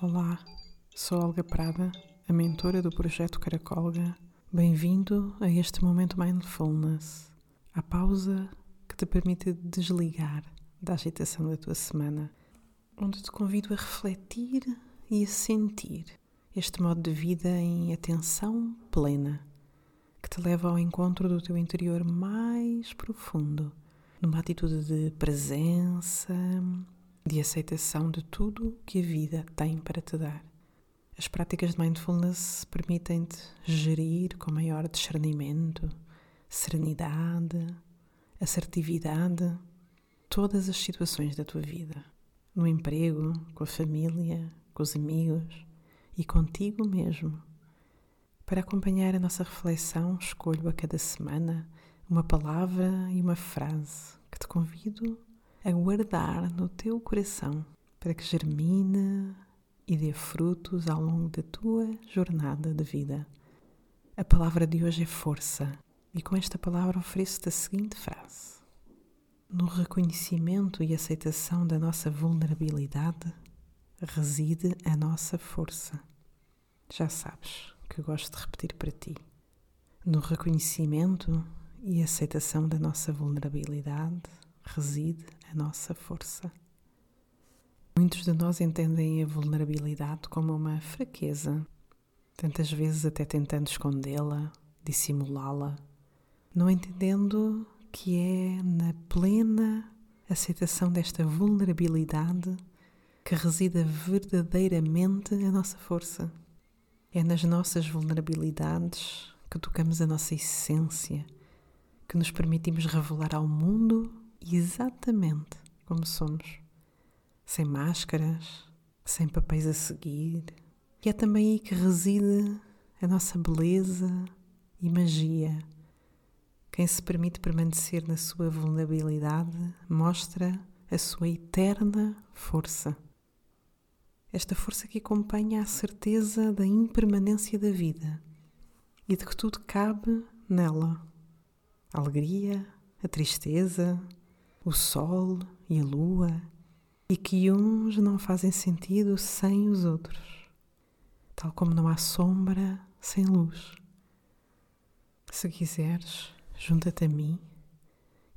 Olá, sou Olga Prada, a mentora do projeto Caracolga. Bem-vindo a este momento Mindfulness, a pausa que te permite desligar da agitação da tua semana, onde te convido a refletir e a sentir este modo de vida em atenção plena, que te leva ao encontro do teu interior mais profundo, numa atitude de presença, de aceitação de tudo que a vida tem para te dar. As práticas de mindfulness permitem-te gerir com maior discernimento, serenidade, assertividade todas as situações da tua vida, no emprego, com a família, com os amigos e contigo mesmo. Para acompanhar a nossa reflexão, escolho a cada semana uma palavra e uma frase que te convido a guardar no teu coração para que germine e dê frutos ao longo da tua jornada de vida. A palavra de hoje é força, e com esta palavra ofereço-te a seguinte frase: No reconhecimento e aceitação da nossa vulnerabilidade reside a nossa força. Já sabes que gosto de repetir para ti. No reconhecimento e aceitação da nossa vulnerabilidade reside a nossa força. Muitos de nós entendem a vulnerabilidade como uma fraqueza, tantas vezes até tentando escondê-la, dissimulá-la, não entendendo que é na plena aceitação desta vulnerabilidade que reside verdadeiramente a nossa força. É nas nossas vulnerabilidades que tocamos a nossa essência, que nos permitimos revelar ao mundo exatamente como somos, sem máscaras, sem papéis a seguir. E é também aí que reside a nossa beleza e magia. Quem se permite permanecer na sua vulnerabilidade mostra a sua eterna força. Esta força que acompanha a certeza da impermanência da vida e de que tudo cabe nela. A alegria, a tristeza, o sol e a lua, e que uns não fazem sentido sem os outros, tal como não há sombra sem luz. Se quiseres, junta-te a mim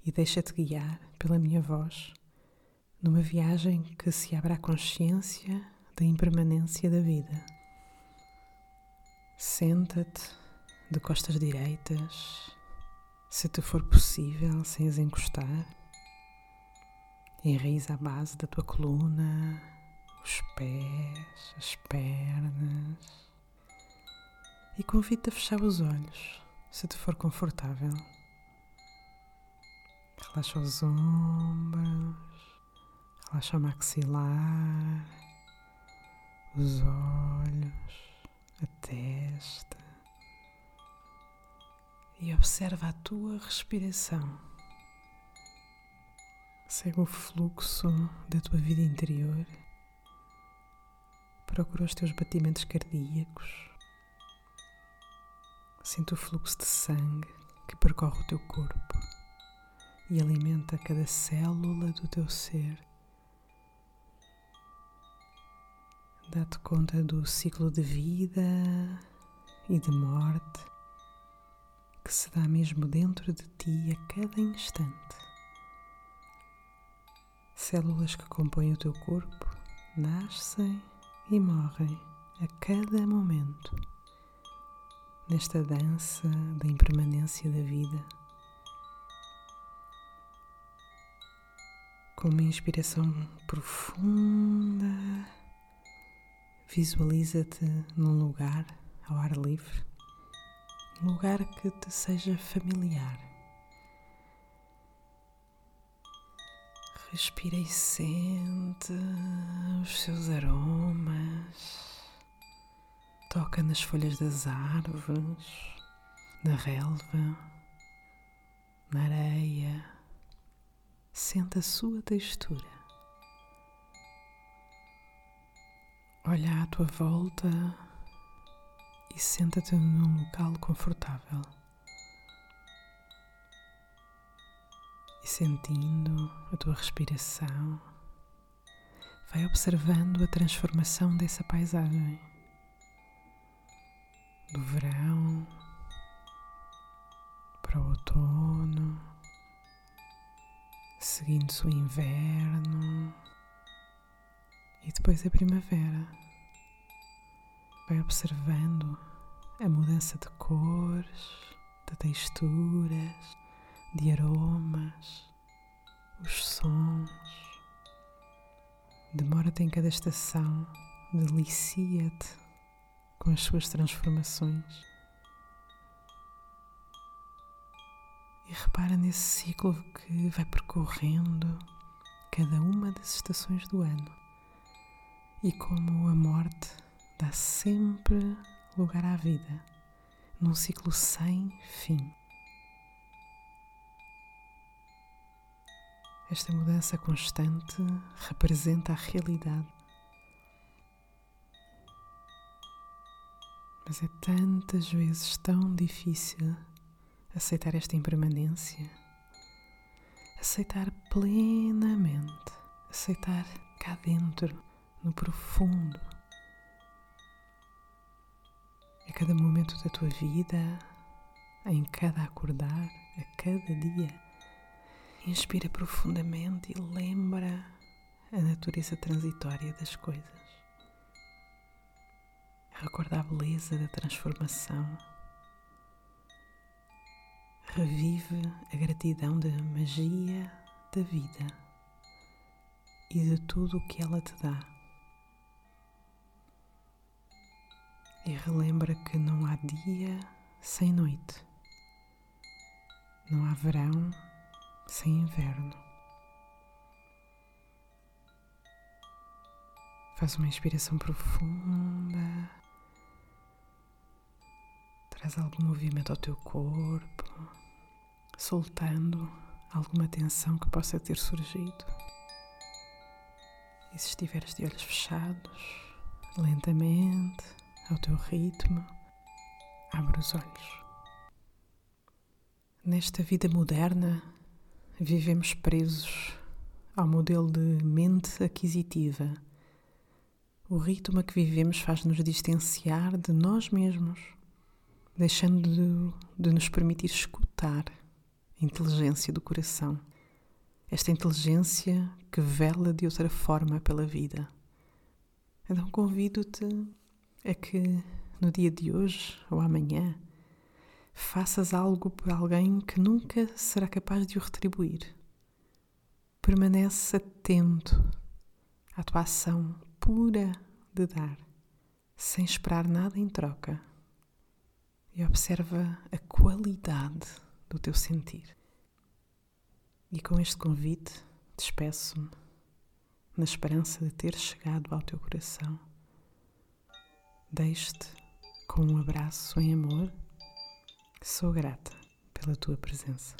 e deixa-te guiar pela minha voz numa viagem que se abra à consciência da impermanência da vida. Senta-te de costas direitas, se te for possível, sem as encostar. Enraiza a base da tua coluna, os pés, as pernas. E convido-te a fechar os olhos, se te for confortável. Relaxa os ombros, relaxa o maxilar, os olhos, a testa. E observa a tua respiração. Segue o fluxo da tua vida interior. Procura os teus batimentos cardíacos. Sinta o fluxo de sangue que percorre o teu corpo e alimenta cada célula do teu ser. Dá-te conta do ciclo de vida e de morte que se dá mesmo dentro de ti a cada instante. Células que compõem o teu corpo nascem e morrem a cada momento nesta dança da impermanência da vida. Com uma inspiração profunda, visualiza-te num lugar ao ar livre, um lugar que te seja familiar. Respira e sente os seus aromas. Toca nas folhas das árvores, na relva, na areia. Sente a sua textura. Olha à tua volta e senta-te num local confortável. Sentindo a tua respiração, Vai observando a transformação dessa paisagem. Do verão para o outono, seguindo-se o inverno e depois a primavera. Vai observando a mudança de cores, de texturas, de aromas, os sons. Demora-te em cada estação, delicia-te com as suas transformações. E repara nesse ciclo que vai percorrendo cada uma das estações do ano e como a morte dá sempre lugar à vida, num ciclo sem fim. Esta mudança constante representa a realidade. Mas é tantas vezes tão difícil aceitar esta impermanência, aceitar plenamente, aceitar cá dentro, no profundo, a cada momento da tua vida, em cada acordar, a cada dia. Inspira profundamente e lembra a natureza transitória das coisas. Recorda a beleza da transformação. Revive a gratidão da magia da vida e de tudo o que ela te dá. E relembra que não há dia sem noite, não há verão sem inverno. Faz uma inspiração profunda. Traz algum movimento ao teu corpo, soltando alguma tensão que possa ter surgido. E se estiveres de olhos fechados, lentamente, ao teu ritmo, abre os olhos. Nesta vida moderna, vivemos presos ao modelo de mente aquisitiva. O ritmo a que vivemos faz-nos distanciar de nós mesmos, deixando de, de nos permitir escutar a inteligência do coração. Esta inteligência que vela de outra forma pela vida. Então convido-te a que no dia de hoje ou amanhã faças algo por alguém que nunca será capaz de o retribuir. Permanece atento à tua ação pura de dar, sem esperar nada em troca. E observa a qualidade do teu sentir. E com este convite, despeço-me na esperança de ter chegado ao teu coração. Deixe-te com um abraço em amor Sou grata pela tua presença.